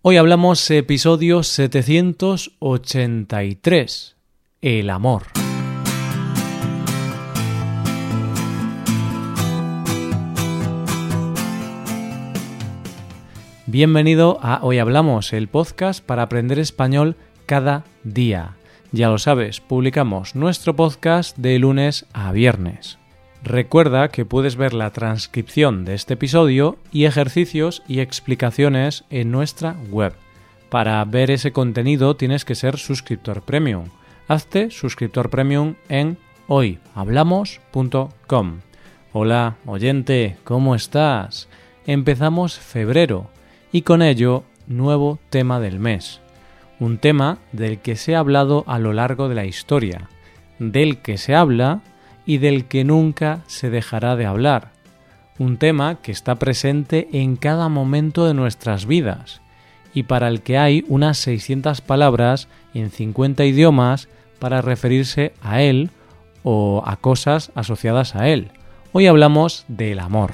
Hoy hablamos episodio 783, el amor. Bienvenido a Hoy Hablamos, el podcast para aprender español cada día. Ya lo sabes, publicamos nuestro podcast de lunes a viernes. Recuerda que puedes ver la transcripción de este episodio y ejercicios y explicaciones en nuestra web. Para ver ese contenido tienes que ser suscriptor premium. Hazte suscriptor premium en hoyhablamos.com. Hola, oyente, ¿cómo estás? Empezamos febrero y con ello nuevo tema del mes. Un tema del que se ha hablado a lo largo de la historia, del que se habla y del que nunca se dejará de hablar. Un tema que está presente en cada momento de nuestras vidas y para el que hay unas 600 palabras en 50 idiomas para referirse a él o a cosas asociadas a él. Hoy hablamos del amor.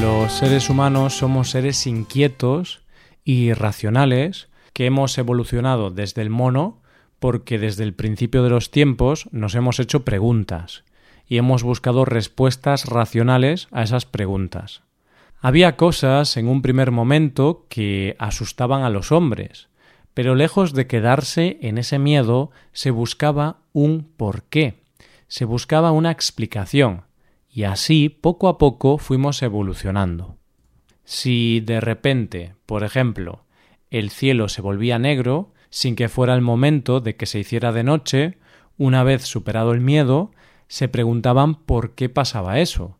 Los seres humanos somos seres inquietos y racionales que hemos evolucionado desde el mono porque desde el principio de los tiempos nos hemos hecho preguntas y hemos buscado respuestas racionales a esas preguntas. Había cosas en un primer momento que asustaban a los hombres, pero lejos de quedarse en ese miedo se buscaba un porqué, se buscaba una explicación, y así poco a poco fuimos evolucionando. Si de repente, por ejemplo, el cielo se volvía negro, sin que fuera el momento de que se hiciera de noche, una vez superado el miedo, se preguntaban por qué pasaba eso,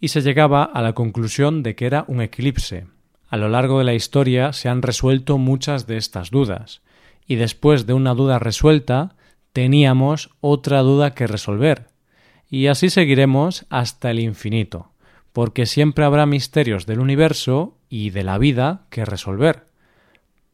y se llegaba a la conclusión de que era un eclipse. A lo largo de la historia se han resuelto muchas de estas dudas, y después de una duda resuelta, teníamos otra duda que resolver. Y así seguiremos hasta el infinito, porque siempre habrá misterios del universo y de la vida que resolver.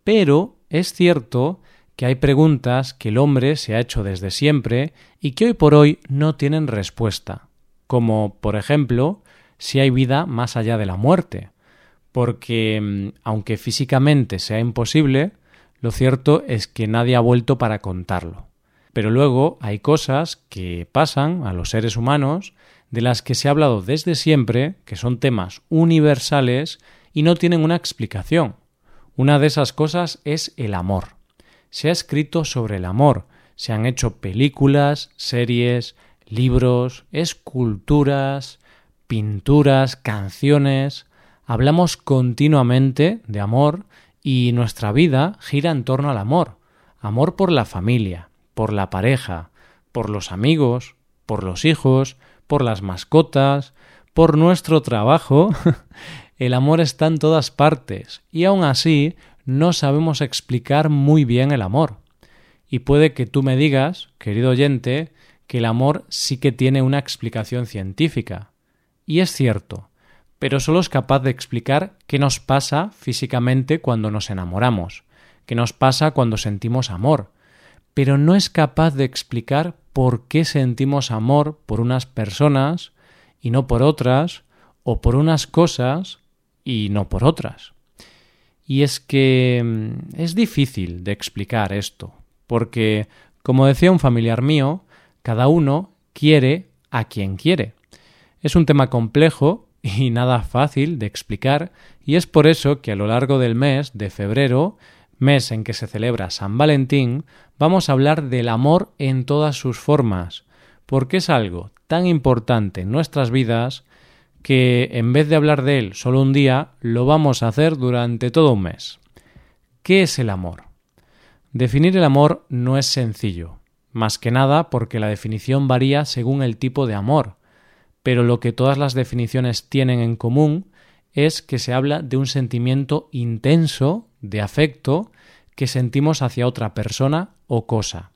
Pero es cierto que hay preguntas que el hombre se ha hecho desde siempre y que hoy por hoy no tienen respuesta, como, por ejemplo, si hay vida más allá de la muerte, porque mm, aunque físicamente sea imposible, lo cierto es que nadie ha vuelto para contarlo. Pero luego hay cosas que pasan a los seres humanos de las que se ha hablado desde siempre, que son temas universales y no tienen una explicación. Una de esas cosas es el amor. Se ha escrito sobre el amor, se han hecho películas, series, libros, esculturas, pinturas, canciones. Hablamos continuamente de amor y nuestra vida gira en torno al amor. Amor por la familia, por la pareja, por los amigos, por los hijos, por las mascotas, por nuestro trabajo el amor está en todas partes y aún así no sabemos explicar muy bien el amor. Y puede que tú me digas, querido oyente, que el amor sí que tiene una explicación científica. Y es cierto, pero solo es capaz de explicar qué nos pasa físicamente cuando nos enamoramos, qué nos pasa cuando sentimos amor, pero no es capaz de explicar por qué sentimos amor por unas personas y no por otras, o por unas cosas y no por otras. Y es que mm, es difícil de explicar esto, porque, como decía un familiar mío, cada uno quiere a quien quiere. Es un tema complejo y nada fácil de explicar, y es por eso que a lo largo del mes de febrero, mes en que se celebra San Valentín, vamos a hablar del amor en todas sus formas, porque es algo tan importante en nuestras vidas que en vez de hablar de él solo un día, lo vamos a hacer durante todo un mes. ¿Qué es el amor? Definir el amor no es sencillo, más que nada porque la definición varía según el tipo de amor, pero lo que todas las definiciones tienen en común es que se habla de un sentimiento intenso de afecto que sentimos hacia otra persona o cosa.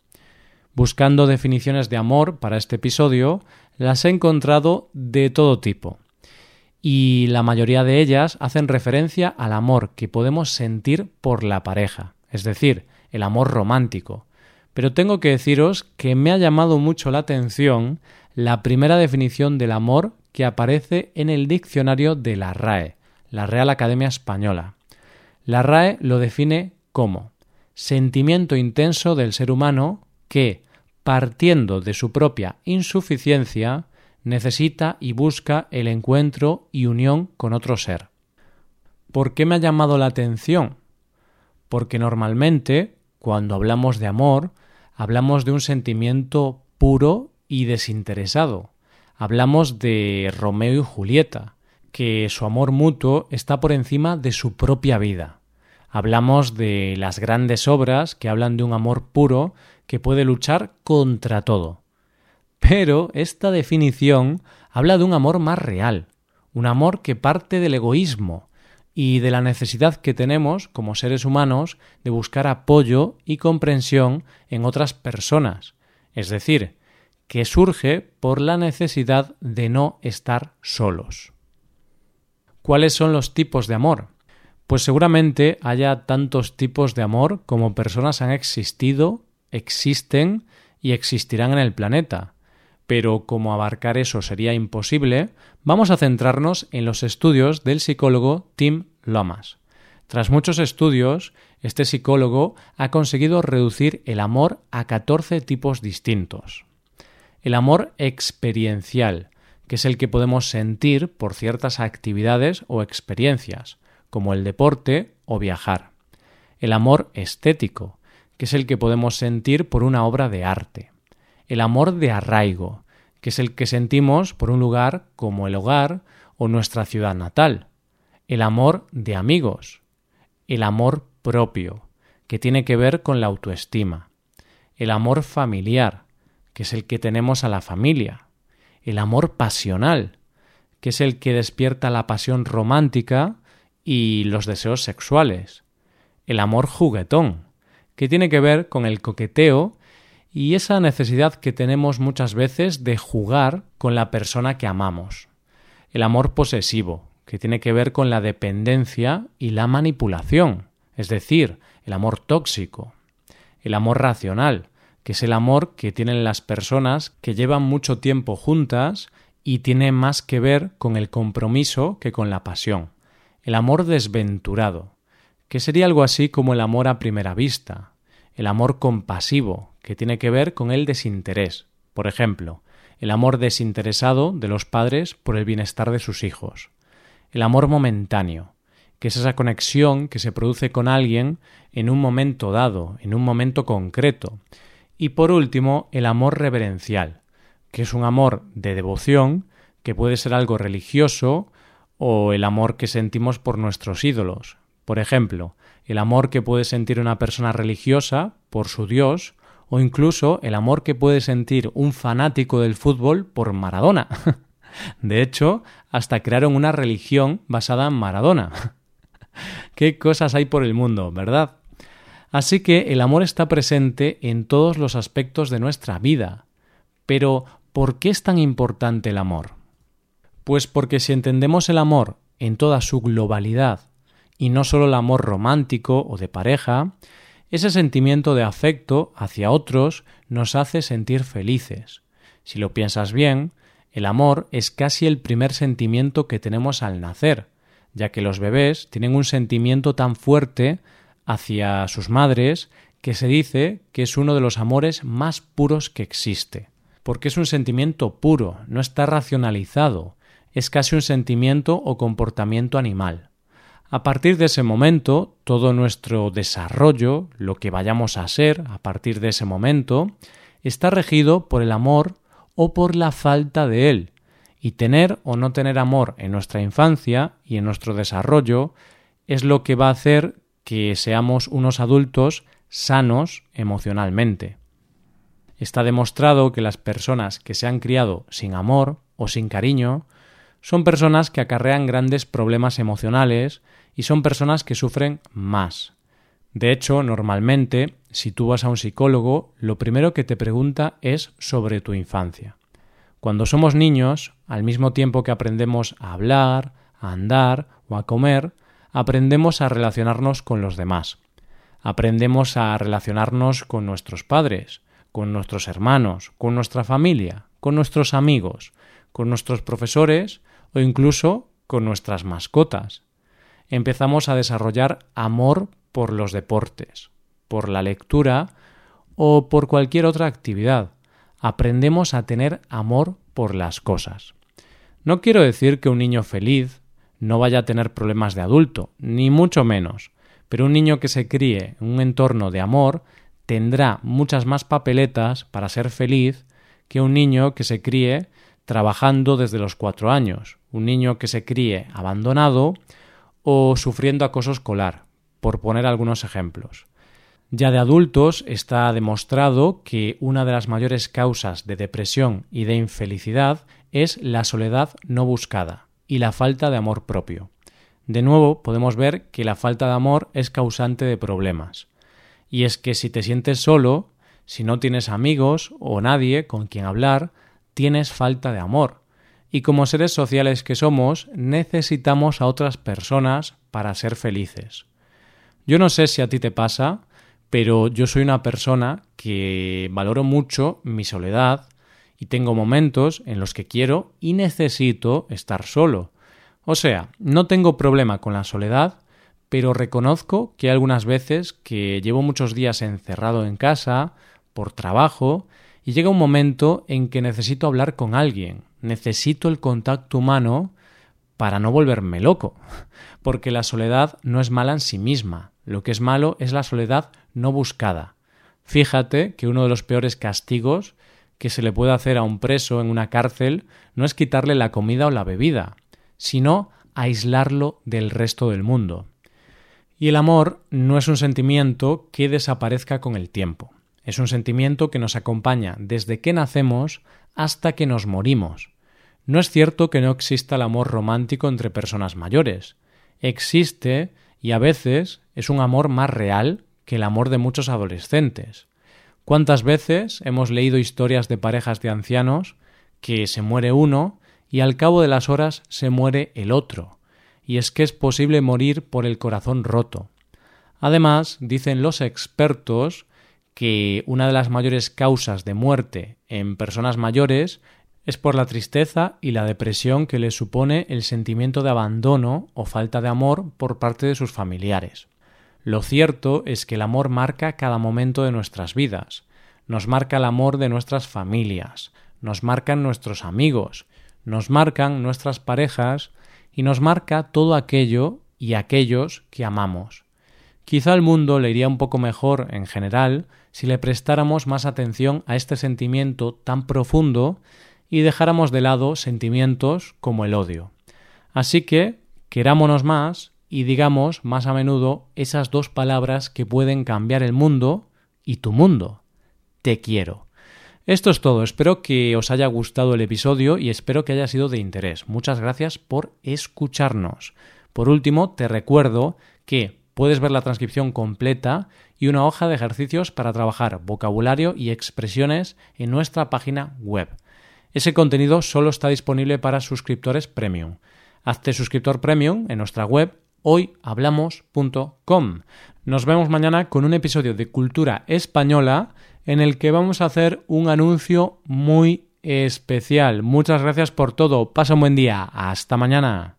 Buscando definiciones de amor para este episodio, las he encontrado de todo tipo y la mayoría de ellas hacen referencia al amor que podemos sentir por la pareja, es decir, el amor romántico. Pero tengo que deciros que me ha llamado mucho la atención la primera definición del amor que aparece en el diccionario de la RAE, la Real Academia Española. La RAE lo define como sentimiento intenso del ser humano que, partiendo de su propia insuficiencia, necesita y busca el encuentro y unión con otro ser. ¿Por qué me ha llamado la atención? Porque normalmente, cuando hablamos de amor, hablamos de un sentimiento puro y desinteresado. Hablamos de Romeo y Julieta, que su amor mutuo está por encima de su propia vida. Hablamos de las grandes obras que hablan de un amor puro que puede luchar contra todo. Pero esta definición habla de un amor más real, un amor que parte del egoísmo y de la necesidad que tenemos como seres humanos de buscar apoyo y comprensión en otras personas, es decir, que surge por la necesidad de no estar solos. ¿Cuáles son los tipos de amor? Pues seguramente haya tantos tipos de amor como personas han existido, existen y existirán en el planeta. Pero como abarcar eso sería imposible, vamos a centrarnos en los estudios del psicólogo Tim Lomas. Tras muchos estudios, este psicólogo ha conseguido reducir el amor a 14 tipos distintos. El amor experiencial, que es el que podemos sentir por ciertas actividades o experiencias, como el deporte o viajar. El amor estético, que es el que podemos sentir por una obra de arte. El amor de arraigo, que es el que sentimos por un lugar como el hogar o nuestra ciudad natal. El amor de amigos. El amor propio, que tiene que ver con la autoestima. El amor familiar, que es el que tenemos a la familia, el amor pasional, que es el que despierta la pasión romántica y los deseos sexuales, el amor juguetón, que tiene que ver con el coqueteo y esa necesidad que tenemos muchas veces de jugar con la persona que amamos, el amor posesivo, que tiene que ver con la dependencia y la manipulación, es decir, el amor tóxico, el amor racional, que es el amor que tienen las personas que llevan mucho tiempo juntas y tiene más que ver con el compromiso que con la pasión. El amor desventurado, que sería algo así como el amor a primera vista, el amor compasivo, que tiene que ver con el desinterés. Por ejemplo, el amor desinteresado de los padres por el bienestar de sus hijos. El amor momentáneo, que es esa conexión que se produce con alguien en un momento dado, en un momento concreto, y por último, el amor reverencial, que es un amor de devoción, que puede ser algo religioso, o el amor que sentimos por nuestros ídolos. Por ejemplo, el amor que puede sentir una persona religiosa por su Dios, o incluso el amor que puede sentir un fanático del fútbol por Maradona. De hecho, hasta crearon una religión basada en Maradona. Qué cosas hay por el mundo, ¿verdad? Así que el amor está presente en todos los aspectos de nuestra vida. Pero, ¿por qué es tan importante el amor? Pues porque si entendemos el amor en toda su globalidad, y no solo el amor romántico o de pareja, ese sentimiento de afecto hacia otros nos hace sentir felices. Si lo piensas bien, el amor es casi el primer sentimiento que tenemos al nacer, ya que los bebés tienen un sentimiento tan fuerte hacia sus madres que se dice que es uno de los amores más puros que existe, porque es un sentimiento puro, no está racionalizado, es casi un sentimiento o comportamiento animal. A partir de ese momento, todo nuestro desarrollo, lo que vayamos a ser a partir de ese momento, está regido por el amor o por la falta de él, y tener o no tener amor en nuestra infancia y en nuestro desarrollo es lo que va a hacer que seamos unos adultos sanos emocionalmente. Está demostrado que las personas que se han criado sin amor o sin cariño son personas que acarrean grandes problemas emocionales y son personas que sufren más. De hecho, normalmente, si tú vas a un psicólogo, lo primero que te pregunta es sobre tu infancia. Cuando somos niños, al mismo tiempo que aprendemos a hablar, a andar o a comer, aprendemos a relacionarnos con los demás. Aprendemos a relacionarnos con nuestros padres, con nuestros hermanos, con nuestra familia, con nuestros amigos, con nuestros profesores o incluso con nuestras mascotas. Empezamos a desarrollar amor por los deportes, por la lectura o por cualquier otra actividad. Aprendemos a tener amor por las cosas. No quiero decir que un niño feliz no vaya a tener problemas de adulto, ni mucho menos, pero un niño que se críe en un entorno de amor tendrá muchas más papeletas para ser feliz que un niño que se críe trabajando desde los cuatro años, un niño que se críe abandonado o sufriendo acoso escolar, por poner algunos ejemplos. Ya de adultos está demostrado que una de las mayores causas de depresión y de infelicidad es la soledad no buscada y la falta de amor propio. De nuevo, podemos ver que la falta de amor es causante de problemas. Y es que si te sientes solo, si no tienes amigos o nadie con quien hablar, tienes falta de amor. Y como seres sociales que somos, necesitamos a otras personas para ser felices. Yo no sé si a ti te pasa, pero yo soy una persona que valoro mucho mi soledad y tengo momentos en los que quiero y necesito estar solo. O sea, no tengo problema con la soledad, pero reconozco que hay algunas veces que llevo muchos días encerrado en casa, por trabajo, y llega un momento en que necesito hablar con alguien, necesito el contacto humano para no volverme loco, porque la soledad no es mala en sí misma, lo que es malo es la soledad no buscada. Fíjate que uno de los peores castigos que se le puede hacer a un preso en una cárcel no es quitarle la comida o la bebida, sino aislarlo del resto del mundo. Y el amor no es un sentimiento que desaparezca con el tiempo. Es un sentimiento que nos acompaña desde que nacemos hasta que nos morimos. No es cierto que no exista el amor romántico entre personas mayores. Existe y a veces es un amor más real que el amor de muchos adolescentes. ¿Cuántas veces hemos leído historias de parejas de ancianos que se muere uno y al cabo de las horas se muere el otro? Y es que es posible morir por el corazón roto. Además, dicen los expertos que una de las mayores causas de muerte en personas mayores es por la tristeza y la depresión que les supone el sentimiento de abandono o falta de amor por parte de sus familiares. Lo cierto es que el amor marca cada momento de nuestras vidas, nos marca el amor de nuestras familias, nos marcan nuestros amigos, nos marcan nuestras parejas y nos marca todo aquello y aquellos que amamos. Quizá al mundo le iría un poco mejor en general si le prestáramos más atención a este sentimiento tan profundo y dejáramos de lado sentimientos como el odio. Así que querámonos más y digamos más a menudo esas dos palabras que pueden cambiar el mundo y tu mundo. Te quiero. Esto es todo, espero que os haya gustado el episodio y espero que haya sido de interés. Muchas gracias por escucharnos. Por último, te recuerdo que puedes ver la transcripción completa y una hoja de ejercicios para trabajar vocabulario y expresiones en nuestra página web. Ese contenido solo está disponible para suscriptores premium. Hazte suscriptor premium en nuestra web hoyhablamos.com. Nos vemos mañana con un episodio de Cultura Española en el que vamos a hacer un anuncio muy especial. Muchas gracias por todo. Pasa un buen día. Hasta mañana.